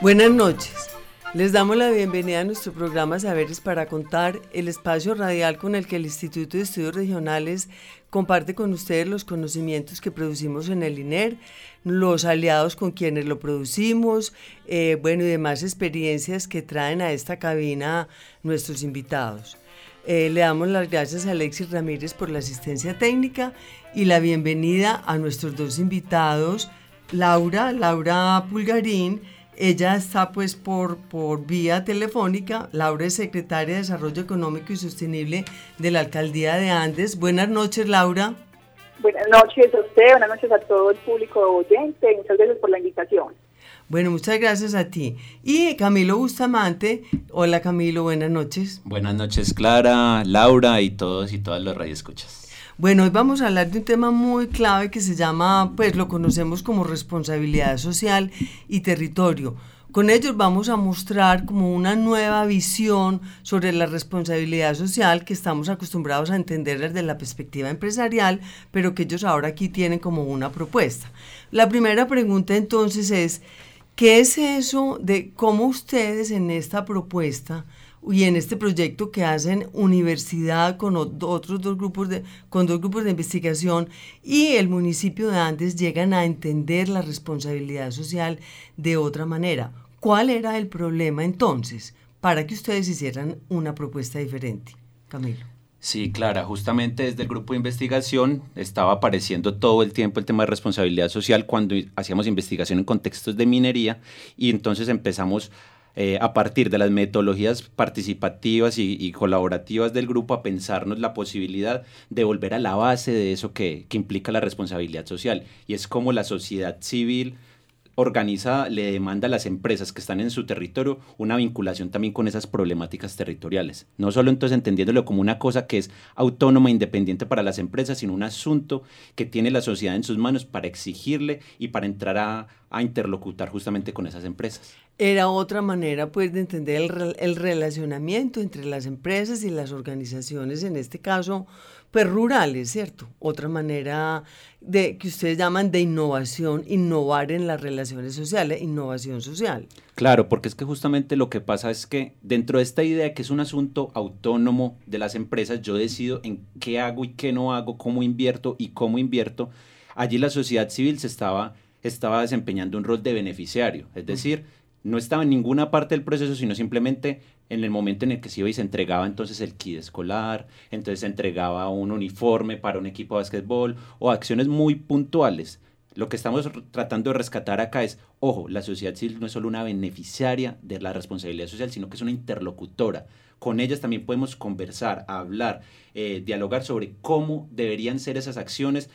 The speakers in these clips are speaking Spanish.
Buenas noches. Les damos la bienvenida a nuestro programa Saberes para Contar, el espacio radial con el que el Instituto de Estudios Regionales comparte con ustedes los conocimientos que producimos en el INER, los aliados con quienes lo producimos, eh, bueno, y demás experiencias que traen a esta cabina nuestros invitados. Eh, le damos las gracias a Alexis Ramírez por la asistencia técnica y la bienvenida a nuestros dos invitados, Laura, Laura Pulgarín, ella está pues por, por vía telefónica. Laura es secretaria de Desarrollo Económico y Sostenible de la Alcaldía de Andes. Buenas noches, Laura. Buenas noches a usted, buenas noches a todo el público oyente. Muchas gracias por la invitación. Bueno, muchas gracias a ti. Y Camilo Bustamante. Hola Camilo, buenas noches. Buenas noches, Clara, Laura y todos y todas los radioescuchas. Bueno, hoy vamos a hablar de un tema muy clave que se llama, pues lo conocemos como responsabilidad social y territorio. Con ellos vamos a mostrar como una nueva visión sobre la responsabilidad social que estamos acostumbrados a entender desde la perspectiva empresarial, pero que ellos ahora aquí tienen como una propuesta. La primera pregunta entonces es, ¿qué es eso de cómo ustedes en esta propuesta y en este proyecto que hacen universidad con otros dos grupos de, con dos grupos de investigación y el municipio de Andes llegan a entender la responsabilidad social de otra manera. ¿Cuál era el problema entonces para que ustedes hicieran una propuesta diferente? Camilo. Sí, Clara, justamente desde el grupo de investigación estaba apareciendo todo el tiempo el tema de responsabilidad social cuando hacíamos investigación en contextos de minería y entonces empezamos eh, a partir de las metodologías participativas y, colaborativas del grupo a pensarnos la posibilidad de volver a la base de eso que, que implica la responsabilidad social y es como la sociedad civil organizada le demanda a las empresas que están en su territorio una vinculación también con esas problemáticas territoriales. No solo entonces entendiéndolo como una cosa que es autónoma, independiente para las empresas, sino un asunto que tiene la sociedad en sus manos para exigirle y para entrar a, a interlocutar justamente con esas empresas. Era otra manera pues de entender el, el relacionamiento entre las empresas y las organizaciones, en este caso pues rurales, ¿cierto? Otra manera de que ustedes llaman de innovación, innovar en las relaciones sociales, innovación social. Claro, porque es que justamente lo que pasa es que dentro de esta idea que es un asunto autónomo de las empresas, yo decido en qué hago y qué no hago, cómo invierto y cómo invierto. Allí la sociedad civil se estaba, estaba desempeñando un rol de beneficiario, es decir, no estaba en ninguna parte del proceso, sino simplemente en el momento en el que se iba y se entregaba entonces el kit escolar, entonces se entregaba un uniforme para un equipo de básquetbol o acciones muy puntuales. Lo que estamos tratando de rescatar acá es, ojo, la sociedad civil no es solo una beneficiaria de la responsabilidad social, sino que es una interlocutora. Con ellas también podemos conversar, hablar, eh, dialogar sobre cómo deberían ser esas acciones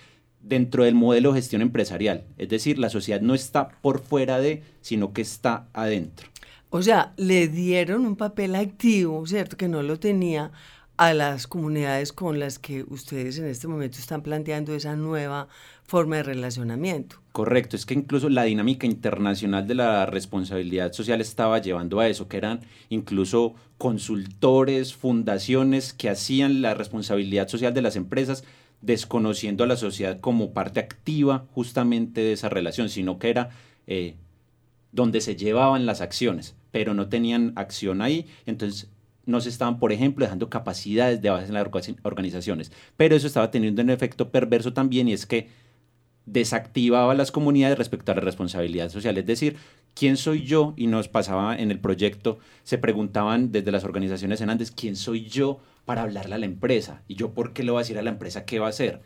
dentro del modelo de gestión empresarial. Es decir, la sociedad no está por fuera de, sino que está adentro. O sea, le dieron un papel activo, ¿cierto? Que no lo tenía a las comunidades con las que ustedes en este momento están planteando esa nueva forma de relacionamiento. Correcto, es que incluso la dinámica internacional de la responsabilidad social estaba llevando a eso, que eran incluso consultores, fundaciones que hacían la responsabilidad social de las empresas desconociendo a la sociedad como parte activa justamente de esa relación, sino que era eh, donde se llevaban las acciones, pero no tenían acción ahí, entonces no se estaban, por ejemplo, dejando capacidades de base en las organizaciones, pero eso estaba teniendo un efecto perverso también y es que desactivaba las comunidades respecto a la responsabilidad social, es decir, ¿quién soy yo? Y nos pasaba en el proyecto, se preguntaban desde las organizaciones en Andes, ¿quién soy yo para hablarle a la empresa? ¿Y yo por qué le voy a decir a la empresa qué va a hacer?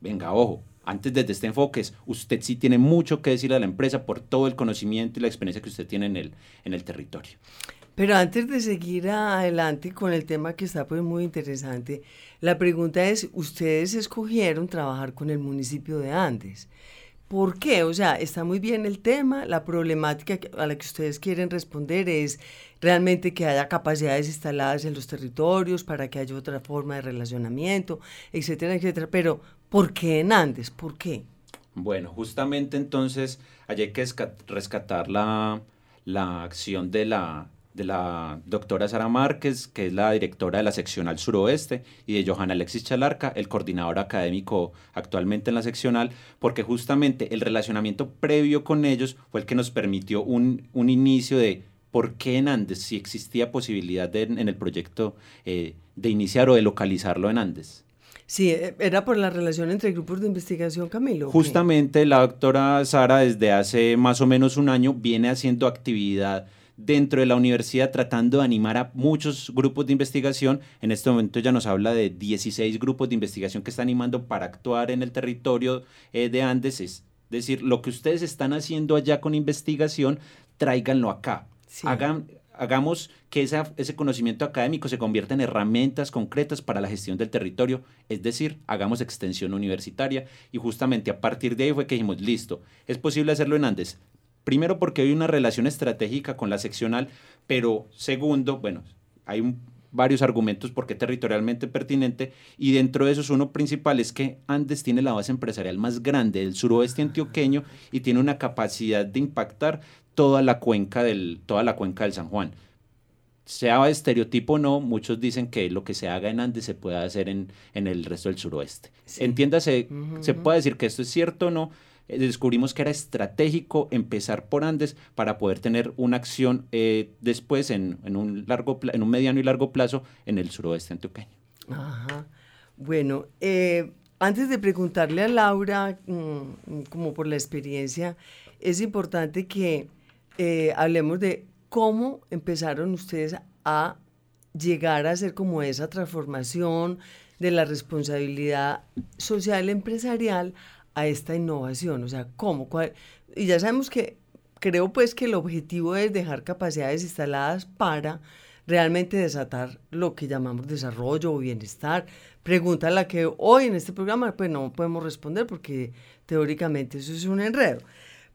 Venga, ojo, antes desde este enfoque usted sí tiene mucho que decir a la empresa por todo el conocimiento y la experiencia que usted tiene en el, en el territorio. Pero antes de seguir adelante con el tema que está pues muy interesante, la pregunta es, ustedes escogieron trabajar con el municipio de Andes. ¿Por qué? O sea, está muy bien el tema, la problemática a la que ustedes quieren responder es realmente que haya capacidades instaladas en los territorios para que haya otra forma de relacionamiento, etcétera, etcétera. Pero, ¿por qué en Andes? ¿Por qué? Bueno, justamente entonces hay que rescatar la, la acción de la de la doctora Sara Márquez, que es la directora de la seccional suroeste, y de Johanna Alexis Chalarca, el coordinador académico actualmente en la seccional, porque justamente el relacionamiento previo con ellos fue el que nos permitió un, un inicio de por qué en Andes, si existía posibilidad de, en el proyecto eh, de iniciar o de localizarlo en Andes. Sí, e, era por la relación entre grupos de investigación, Camilo. Justamente la doctora Sara desde hace más o menos un año viene haciendo actividad dentro de la universidad tratando de animar a muchos grupos de investigación. En este momento ya nos habla de 16 grupos de investigación que está animando para actuar en el territorio eh, de Andes. Es decir, lo que ustedes están haciendo allá con investigación, tráiganlo acá. Hagan, hagamos que ese conocimiento académico se convierta en herramientas concretas para la gestión del territorio, es decir, hagamos extensión universitaria y justamente a partir de ahí fue que dijimos, listo, es posible hacerlo en Andes, Primero porque hay una relación estratégica con la seccional, pero segundo, bueno, hay varios argumentos porque territorialmente pertinente y dentro de esos uno principal es que Andes tiene la base empresarial más grande del suroeste antioqueño y tiene una capacidad de impactar toda la cuenca del, toda la cuenca del San Juan. Sea estereotipo o no, muchos dicen que lo que se haga en Andes se puede hacer en, en el resto del suroeste. Entiéndase, se puede decir que esto es cierto o no, eh, descubrimos que era estratégico empezar por Andes para poder tener una acción eh, después en, un largo, en un mediano y largo plazo en el suroeste antioqueño. Ajá. Bueno, eh, antes de preguntarle a Laura, mm, como por la experiencia, es importante que hablemos de cómo empezaron ustedes a llegar a hacer como esa transformación de la responsabilidad social empresarial a esta innovación? O sea, ¿cómo? Y ya sabemos que creo pues que el objetivo es dejar capacidades instaladas para realmente desatar lo que llamamos desarrollo o bienestar. Pregunta a la que hoy en este programa pues no podemos responder porque teóricamente eso es un enredo.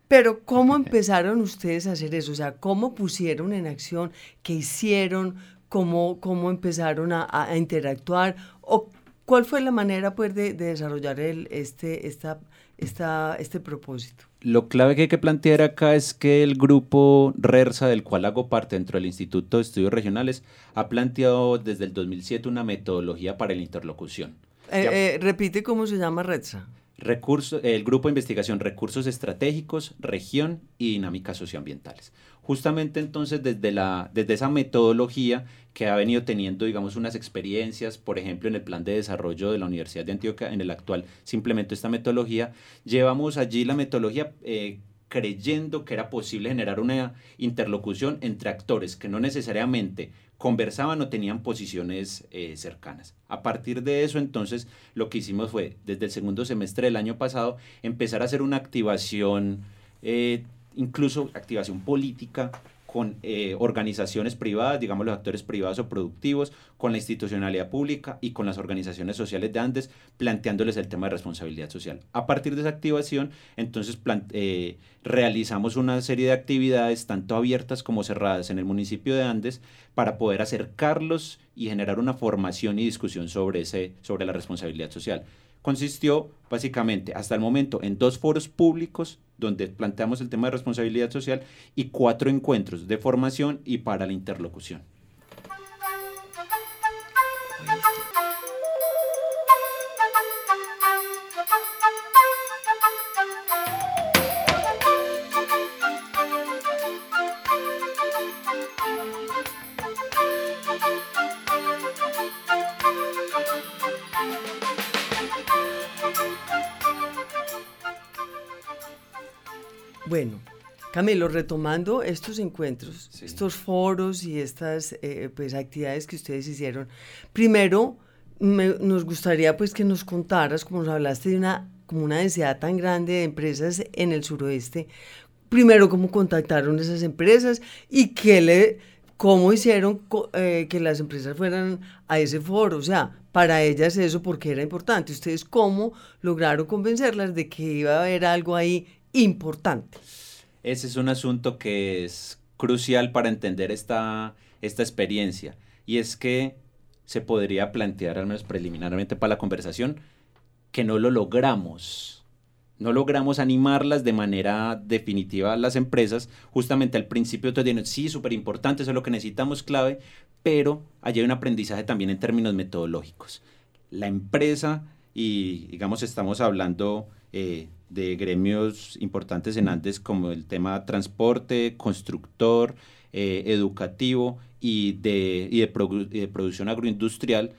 Pero ¿cómo empezaron ustedes a hacer eso? O sea, ¿cómo pusieron en acción? ¿Qué hicieron? ¿Cómo, cómo empezaron a, a interactuar? ¿O ¿Cuál fue la manera pues, de, desarrollar el, este, esta, esta, este propósito? Lo clave que hay que plantear acá es que el grupo RERSA, del cual hago parte dentro del Instituto de Estudios Regionales, ha planteado desde el 2007 una metodología para la interlocución. Eh, eh, repite cómo se llama RERSA. El grupo de investigación Recursos Estratégicos, Región y Dinámicas Socioambientales. Justamente entonces desde, la, desde esa metodología que ha venido teniendo, digamos, unas experiencias, por ejemplo, en el plan de desarrollo de la Universidad de Antioquia, en el actual se implementó esta metodología, llevamos allí la metodología eh, creyendo que era posible generar una interlocución entre actores que no necesariamente conversaban o tenían posiciones eh, cercanas. A partir de eso, entonces, lo que hicimos fue, desde el segundo semestre del año pasado, empezar a hacer una activación, eh, incluso activación política con eh, organizaciones privadas, digamos los actores privados o productivos, con la institucionalidad pública y con las organizaciones sociales de Andes, planteándoles el tema de responsabilidad social. A partir de esa activación, entonces eh, realizamos una serie de actividades, tanto abiertas como cerradas, en el municipio de Andes, para poder acercarlos y generar una formación y discusión sobre, ese, sobre la responsabilidad social consistió básicamente hasta el momento en dos foros públicos donde planteamos el tema de responsabilidad social y cuatro encuentros de formación y para la interlocución. Camilo, retomando estos encuentros, estos foros y estas eh, pues, actividades que ustedes hicieron, primero nos gustaría pues que nos contaras, como nos hablaste de una como una densidad tan grande de empresas en el suroeste, primero cómo contactaron esas empresas y qué le, cómo hicieron eh, que las empresas fueran a ese foro. O sea, para ellas eso porque era importante. Ustedes cómo lograron convencerlas de que iba a haber algo ahí importante. Ese es un asunto que es crucial para entender esta, esta experiencia. Y es que se podría plantear, al menos preliminarmente para la conversación, que no lo logramos no logramos animarlas de manera definitiva a las empresas, justamente al principio te dijeron, sí, súper importante, eso es lo que necesitamos, clave, pero allí hay un aprendizaje también en términos metodológicos. La empresa, y digamos estamos hablando eh, de gremios importantes en Andes como el tema transporte, constructor, eh, educativo y de, y de producción agroindustrial,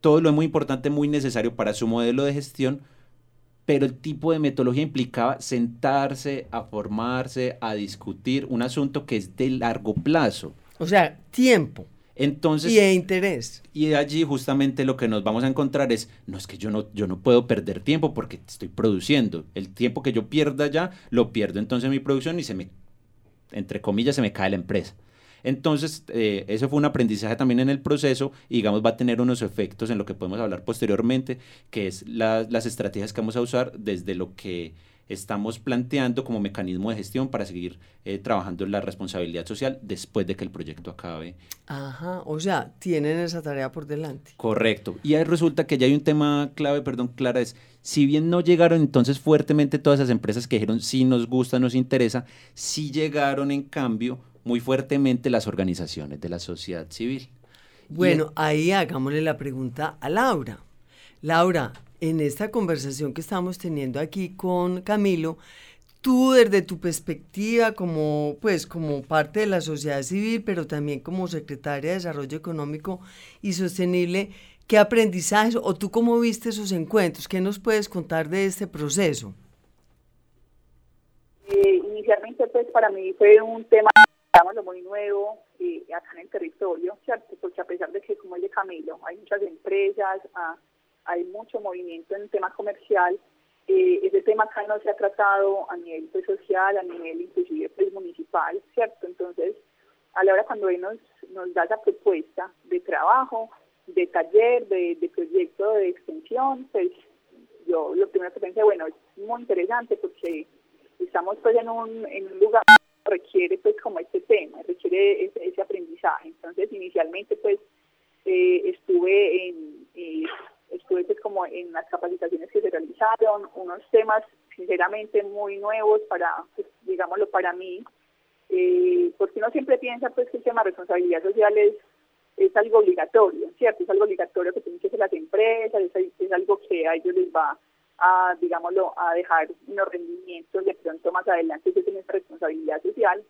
todo lo es muy importante, muy necesario para su modelo de gestión, pero el tipo de metodología implicaba sentarse, a formarse, a discutir un asunto que es de largo plazo. O sea, tiempo. Entonces, y de interés. Y allí justamente lo que nos vamos a encontrar es, no es que yo no, yo no puedo perder tiempo porque estoy produciendo. El tiempo que yo pierda ya, lo pierdo entonces en mi producción y se me, entre comillas, se me cae la empresa. Entonces, eh, eso fue un aprendizaje también en el proceso y digamos va a tener unos efectos en lo que podemos hablar posteriormente, que es las estrategias que vamos a usar desde lo que estamos planteando como mecanismo de gestión para seguir eh, trabajando en la responsabilidad social después de que el proyecto acabe. Ajá, o sea, tienen esa tarea por delante. Correcto. Y ahí resulta que ya hay un tema clave, perdón, Clara, es, si bien no llegaron entonces fuertemente todas esas empresas que dijeron sí nos gusta, nos interesa, sí llegaron en cambio muy fuertemente las organizaciones de la sociedad civil. Bueno, ahí hagámosle la pregunta a Laura. Laura, en esta conversación que estamos teniendo aquí con Camilo, tú desde tu perspectiva como pues como parte de la sociedad civil, pero también como secretaria de Desarrollo Económico y Sostenible, ¿qué aprendizajes o tú cómo viste esos encuentros? ¿Qué nos puedes contar de este proceso? Eh, inicialmente pues para mí fue un tema lo muy nuevo eh, acá en el territorio, ¿cierto? Porque a pesar de que, como de Camilo, hay muchas empresas, ah, hay mucho movimiento en el tema comercial, eh, ese tema acá no se ha tratado a nivel pues, social, a nivel inclusive pues, municipal, ¿cierto? Entonces, a la hora cuando él nos, nos da esa propuesta de trabajo, de taller, de, de proyecto de extensión, pues yo lo primero que pensé, bueno, es muy interesante porque estamos pues en un, en un lugar requiere pues como este tema, requiere ese, aprendizaje. Entonces inicialmente pues eh, estuve en eh, estuve pues como en las capacitaciones que se realizaron, unos temas sinceramente muy nuevos para, pues, digámoslo para mí, eh, porque uno siempre piensa pues que el tema de responsabilidad social es, es algo obligatorio, ¿cierto? Es algo obligatorio que tienen que hacer las empresas, es, es algo que a ellos les va a, digámoslo, a dejar unos rendimientos de pronto más adelante, que nuestra responsabilidad social.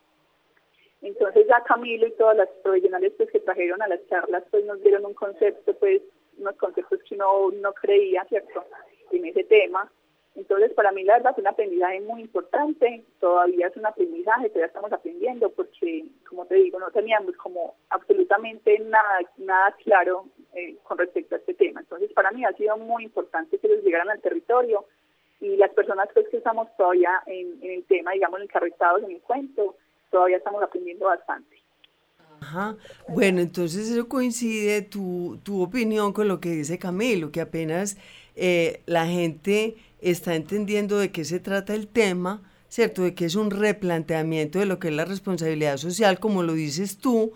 Entonces ya Camilo y todas las profesionales pues, que trajeron a las charlas pues nos dieron un concepto, pues unos conceptos que uno no creía, ¿cierto?, en ese tema. Entonces, para mí la verdad es un aprendizaje muy importante, todavía es un aprendizaje, todavía estamos aprendiendo porque, como te digo, no teníamos como absolutamente nada, nada claro eh, con respecto a este tema. Entonces, para mí ha sido muy importante que ellos llegaran al territorio y las personas pues, que estamos todavía en, el tema, digamos, encarretados en el cuento, todavía estamos aprendiendo bastante. Ajá. Bueno, entonces eso coincide tu, tu opinión con lo que dice Camilo, que apenas eh, la gente está entendiendo de qué se trata el tema, ¿cierto? De que es un replanteamiento de lo que es la responsabilidad social, como lo dices tú,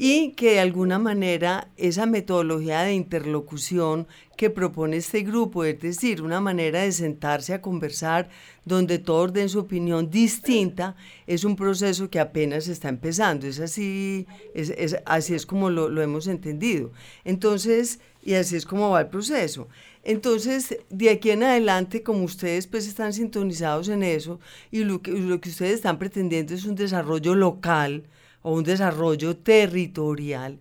y que de alguna manera esa metodología de interlocución que propone este grupo, es decir, una manera de sentarse a conversar donde todos den su opinión distinta, es un proceso que apenas está empezando. Es así, es, así es como lo, hemos entendido. Entonces, y así es como va el proceso. Entonces, de aquí en adelante, como ustedes pues están sintonizados en eso y lo que, lo que ustedes están pretendiendo es un desarrollo local, o un desarrollo territorial,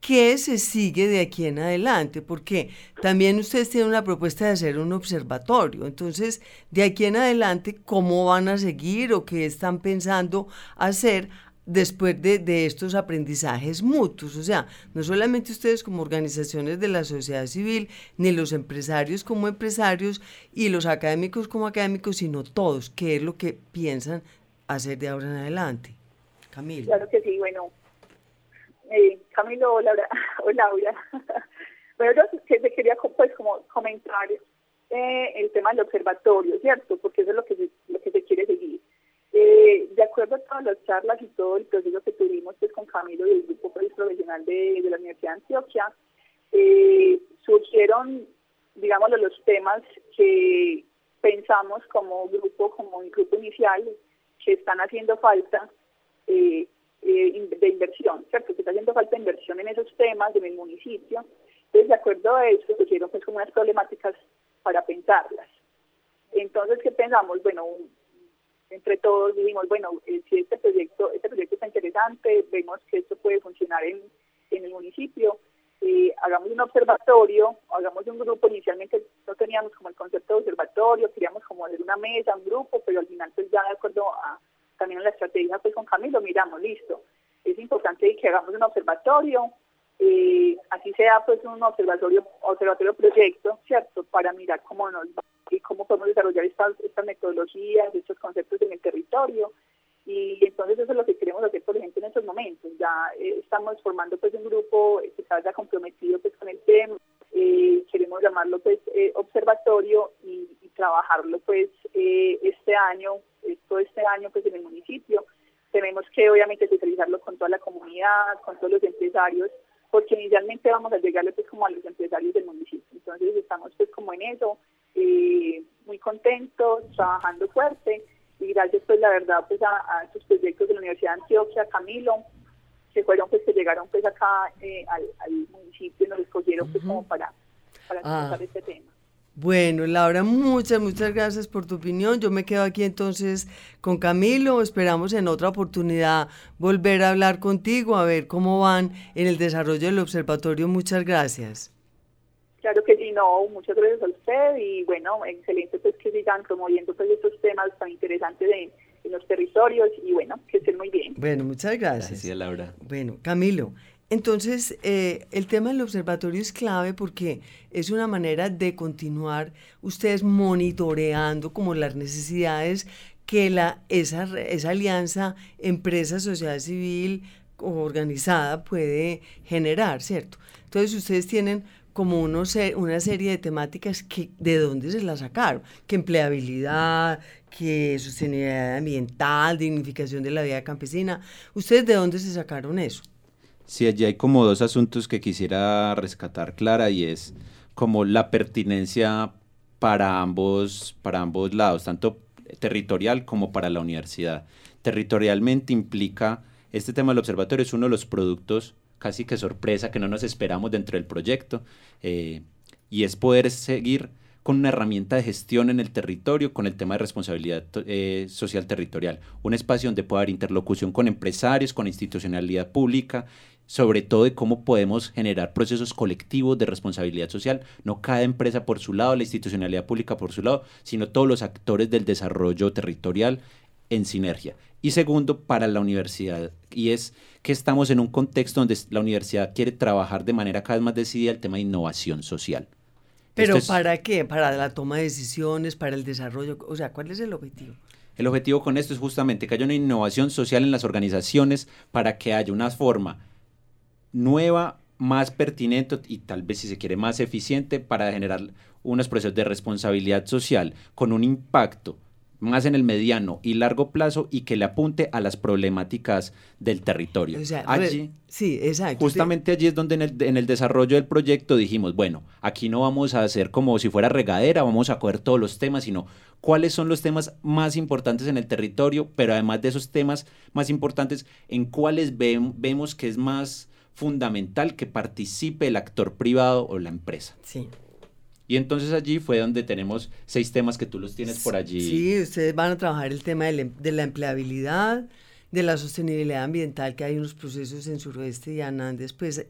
¿qué se sigue de aquí en adelante? Porque también ustedes tienen una propuesta de hacer un observatorio. Entonces, de aquí en adelante, ¿cómo van a seguir o qué están pensando hacer después de, de, estos aprendizajes mutuos. O sea, no solamente ustedes como organizaciones de la sociedad civil, ni los empresarios como empresarios y los académicos como académicos, sino todos, qué es lo que piensan hacer de ahora en adelante. Camilo. Claro que sí, bueno. Eh, Camilo o Laura. O Laura. bueno, yo te quería pues como comentar eh, el tema del observatorio, ¿cierto? Porque eso es lo que se, lo que se quiere seguir. Eh, de acuerdo a todas las charlas y todo el proceso que tuvimos pues, con Camilo y el grupo pues, profesional de, de, la Universidad de Antioquia, eh, surgieron, digamos, los temas que pensamos como grupo, como un grupo inicial, que están haciendo falta eh, eh, de inversión, ¿cierto? Que está haciendo falta inversión en esos temas en el municipio. Entonces, de acuerdo a eso, surgieron pues como unas problemáticas para pensarlas. Entonces, ¿qué pensamos? Bueno, entre todos dijimos, bueno, eh, si este proyecto, este proyecto está interesante, vemos que esto puede funcionar en, en el municipio, eh, hagamos un observatorio, hagamos un grupo, inicialmente no teníamos como el concepto de observatorio, queríamos como hacer una mesa, un grupo, pero al final pues ya de acuerdo a también a la estrategia pues con Camilo, miramos, listo, es importante que hagamos un observatorio, eh, así sea pues un observatorio, observatorio proyecto, ¿cierto? Para mirar cómo nos va y cómo podemos desarrollar estas, estas metodologías, estos conceptos en el territorio. Y entonces eso es lo que queremos hacer, por ejemplo, en estos momentos. Ya eh, estamos formando pues un grupo que está ya comprometido pues con el tema. Eh, queremos llamarlo pues eh, observatorio y, trabajarlo pues eh, este año, todo este año pues en el municipio. Tenemos que obviamente socializarlo con toda la comunidad, con todos los empresarios, porque inicialmente vamos a llegarle pues como a los empresarios del municipio. Entonces estamos pues como en eso eh, muy contentos, trabajando fuerte y gracias pues la verdad pues a, a estos proyectos de la Universidad de Antioquia, Camilo, que fueron pues que llegaron pues acá eh, al, al, municipio y nos escogieron pues como para, para ah. este tema. Bueno, Laura, muchas, muchas gracias por tu opinión. Yo me quedo aquí entonces con Camilo. Esperamos en otra oportunidad volver a hablar contigo, a ver cómo van en el desarrollo del observatorio. Muchas gracias. Claro que sí, no, muchas gracias a usted y bueno, excelente pues que sigan promoviendo pues estos temas tan interesantes de, en los territorios y bueno, que estén muy bien. Bueno, muchas gracias. Gracias, Laura. Bueno, Camilo, entonces eh, el tema del observatorio es clave porque es una manera de continuar ustedes monitoreando como las necesidades que la, esa, esa alianza empresa-sociedad civil organizada puede generar, ¿cierto? Entonces ustedes tienen como uno una serie de temáticas que de dónde se las sacaron, que empleabilidad, que sostenibilidad ambiental, dignificación de la vida campesina. ¿Ustedes de dónde se sacaron eso? Sí, allí hay como dos asuntos que quisiera rescatar, Clara, y es como la pertinencia para ambos, para ambos lados, tanto territorial como para la universidad. Territorialmente implica, este tema del observatorio es uno de los productos casi que sorpresa que no nos esperamos dentro del proyecto, eh, y es poder seguir con una herramienta de gestión en el territorio con el tema de responsabilidad eh, social territorial. Un espacio donde pueda haber interlocución con empresarios, con institucionalidad pública, sobre todo de cómo podemos generar procesos colectivos de responsabilidad social, no cada empresa por su lado, la institucionalidad pública por su lado, sino todos los actores del desarrollo territorial en sinergia. Y segundo, para la universidad, y es que estamos en un contexto donde la universidad quiere trabajar de manera cada vez más decidida el tema de innovación social. ¿Pero es, para qué? ¿Para la toma de decisiones, para el desarrollo? O sea, ¿cuál es el objetivo? El objetivo con esto es justamente que haya una innovación social en las organizaciones para que haya una forma nueva, más pertinente y tal vez si se quiere más eficiente para generar unos procesos de responsabilidad social con un impacto más en el mediano y largo plazo y que le apunte a las problemáticas del territorio. O sea, allí, sí, exacto. Justamente allí es donde en el, en el, desarrollo del proyecto dijimos, bueno, aquí no vamos a hacer como si fuera regadera, vamos a coger todos los temas, sino cuáles son los temas más importantes en el territorio, pero además de esos temas más importantes, en cuáles vemos que es más fundamental que participe el actor privado o la empresa. Sí. Y entonces allí fue donde tenemos seis temas que tú los tienes por allí. Sí, ustedes van a trabajar el tema de, la empleabilidad, de la sostenibilidad ambiental, que hay unos procesos en suroeste y Anandes, pues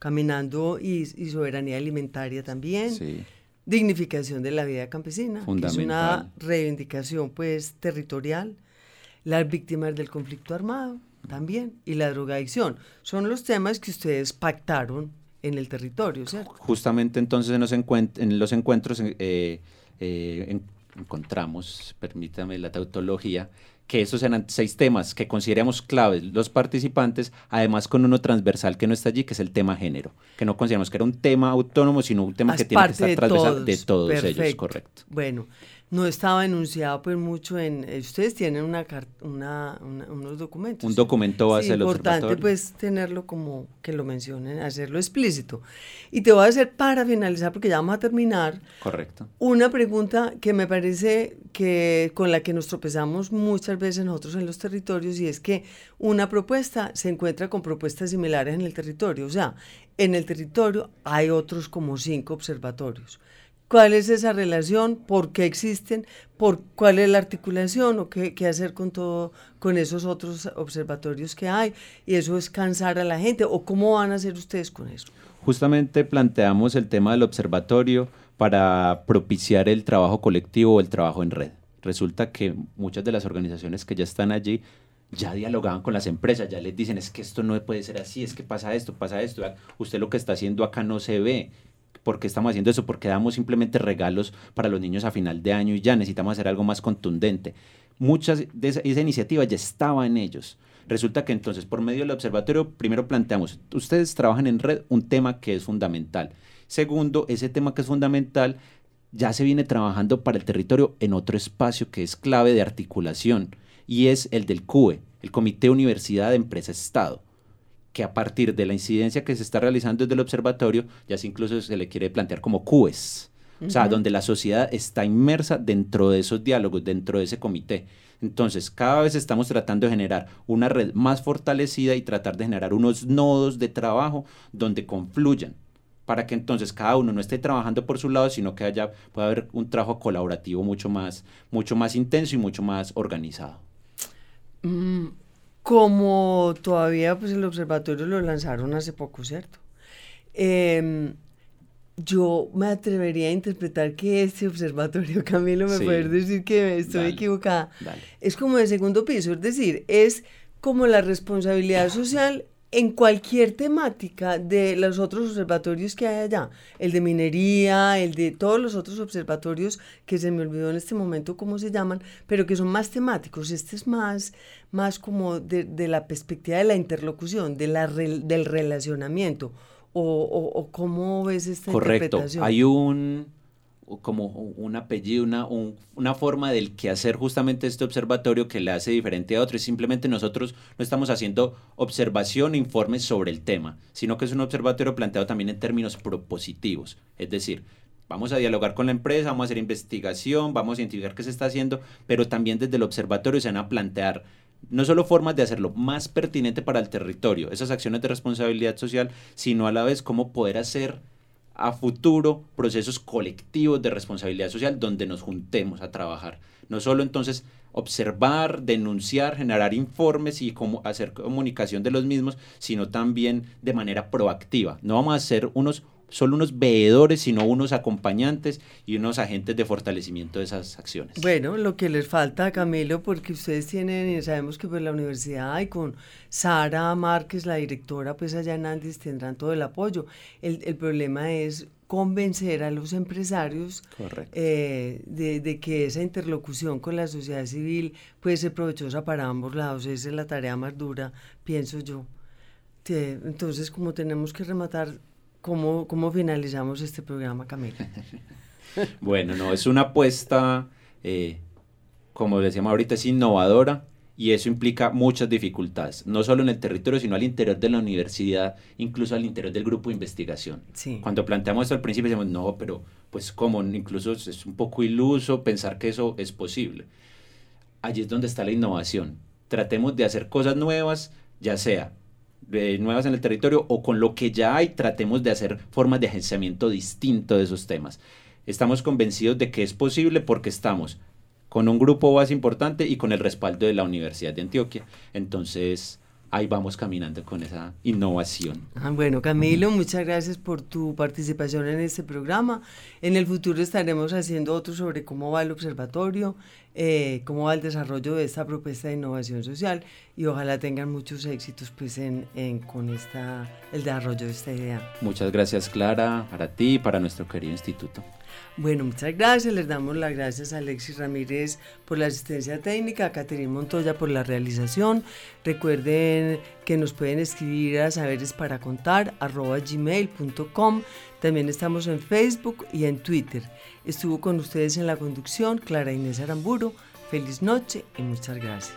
caminando y, soberanía alimentaria también. Sí. Dignificación de la vida campesina, que es una reivindicación pues territorial. Las víctimas del conflicto armado, también y la drogadicción. Son los temas que ustedes pactaron en el territorio, ¿cierto? Justamente entonces en los, en los encuentros eh, eh, encontramos, permítame la tautología, que esos eran seis temas que consideramos claves los participantes, además con uno transversal que no está allí, que es el tema género, que no consideramos que era un tema autónomo, sino un tema que tiene que estar transversal de todos ellos, correcto. Bueno, no estaba enunciado pues mucho en eh, ustedes tienen una, una, unos documentos. Un documento base sí, importante pues tenerlo como que lo mencionen hacerlo explícito. Y te voy a hacer para finalizar porque ya vamos a terminar correcto. una pregunta que me parece que con la que nos tropezamos muchas veces nosotros en los territorios y es que una propuesta se encuentra con propuestas similares en el territorio. O sea en el territorio hay otros como cinco observatorios cuál es esa relación, por qué existen, por cuál es la articulación o qué, qué, hacer con todo, con esos otros observatorios que hay. Y eso es cansar a la gente. ¿O cómo van a hacer ustedes con eso? Justamente planteamos el tema del observatorio para propiciar el trabajo colectivo o el trabajo en red. Resulta que muchas de las organizaciones que ya están allí ya dialogaban con las empresas, ya les dicen, es que esto no puede ser así, es que pasa esto, pasa esto, usted lo que está haciendo acá no se ve, ¿Por qué estamos haciendo eso? Porque damos simplemente regalos para los niños a final de año y ya necesitamos hacer algo más contundente. Muchas de esa, iniciativa ya estaba en ellos. Resulta que entonces, por medio del observatorio, primero planteamos, ustedes trabajan en red un tema que es fundamental. Segundo, ese tema que es fundamental ya se viene trabajando para el territorio en otro espacio que es clave de articulación y es el del CUE, el Comité Universidad de Empresa Estado que a partir de la incidencia que se está realizando desde el observatorio, ya se incluso se le quiere plantear como CUES, o sea, donde la sociedad está inmersa dentro de esos diálogos, dentro de ese comité. Entonces, cada vez estamos tratando de generar una red más fortalecida y tratar de generar unos nodos de trabajo donde confluyan para que entonces cada uno no esté trabajando por su lado, sino que haya pueda haber un trabajo colaborativo mucho más mucho más intenso y mucho más organizado. Mm, como todavía pues el observatorio lo lanzaron hace poco, ¿cierto? Em, yo me atrevería a interpretar que este observatorio, Camilo, me puedes decir que estoy equivocada, es como de segundo piso, es decir, es como la responsabilidad social en cualquier temática de los otros observatorios que hay allá, el de minería, el de todos los otros observatorios que se me olvidó en este momento cómo se llaman, pero que son más temáticos. Este es más, más como de, la perspectiva de la interlocución, de la del relacionamiento. O, o, cómo ves esta Correcto. interpretación? Hay un como un apellido, una, una forma del que hacer justamente este observatorio que le hace diferente a otros. Simplemente nosotros no estamos haciendo observación e informes sobre el tema, sino que es un observatorio planteado también en términos propositivos. Es decir, vamos a dialogar con la empresa, vamos a hacer investigación, vamos a identificar qué se está haciendo, pero también desde el observatorio se van a plantear no solo formas de hacerlo más pertinente para el territorio, esas acciones de responsabilidad social, sino a la vez cómo poder hacer a futuro procesos colectivos de responsabilidad social donde nos juntemos a trabajar. No solo entonces observar, denunciar, generar informes y hacer comunicación de los mismos, sino también de manera proactiva. No vamos a ser unos solo unos veedores, sino unos acompañantes y unos agentes de fortalecimiento de esas acciones. Bueno, lo que les falta, Camilo, porque ustedes tienen, y sabemos que pues la universidad y con Sara Márquez, la directora, pues allá en Andes tendrán todo el apoyo. El, el problema es convencer a los empresarios eh, de, de, que esa interlocución con la sociedad civil puede ser provechosa para ambos lados. Esa es la tarea más dura, pienso yo. Entonces, como tenemos que rematar ¿Cómo, ¿Cómo finalizamos este programa, Camila? bueno, no, es una apuesta, eh, como decíamos ahorita, es innovadora y eso implica muchas dificultades, no solo en el territorio, sino al interior de la universidad, incluso al interior del grupo de investigación. Cuando planteamos esto al principio decimos, no, pero pues como incluso es un poco iluso pensar que eso es posible. Allí es donde está la innovación. Tratemos de hacer cosas nuevas, ya sea nuevas en el territorio o con lo que ya hay, tratemos de hacer formas de agenciamiento distinto de esos temas. Estamos convencidos de que es posible porque estamos con un grupo base importante y con el respaldo de la Universidad de Antioquia. Entonces, ahí vamos caminando con esa innovación. Ah, bueno, Camilo, muchas gracias por tu participación en este programa. En el futuro estaremos haciendo otro sobre cómo va el observatorio eh, cómo va el desarrollo de esta propuesta de innovación social y ojalá tengan muchos éxitos pues en, con esta, el desarrollo de esta idea. Muchas gracias Clara, para ti y para nuestro querido instituto. Bueno, muchas gracias. Les damos las gracias a Alexis Ramírez por la asistencia técnica, a Caterina Montoya por la realización. Recuerden que nos pueden escribir a saberes para contar gmail.com. También estamos en Facebook y en Twitter. Estuvo con ustedes en la conducción Clara Inés Aramburo. Feliz noche y muchas gracias.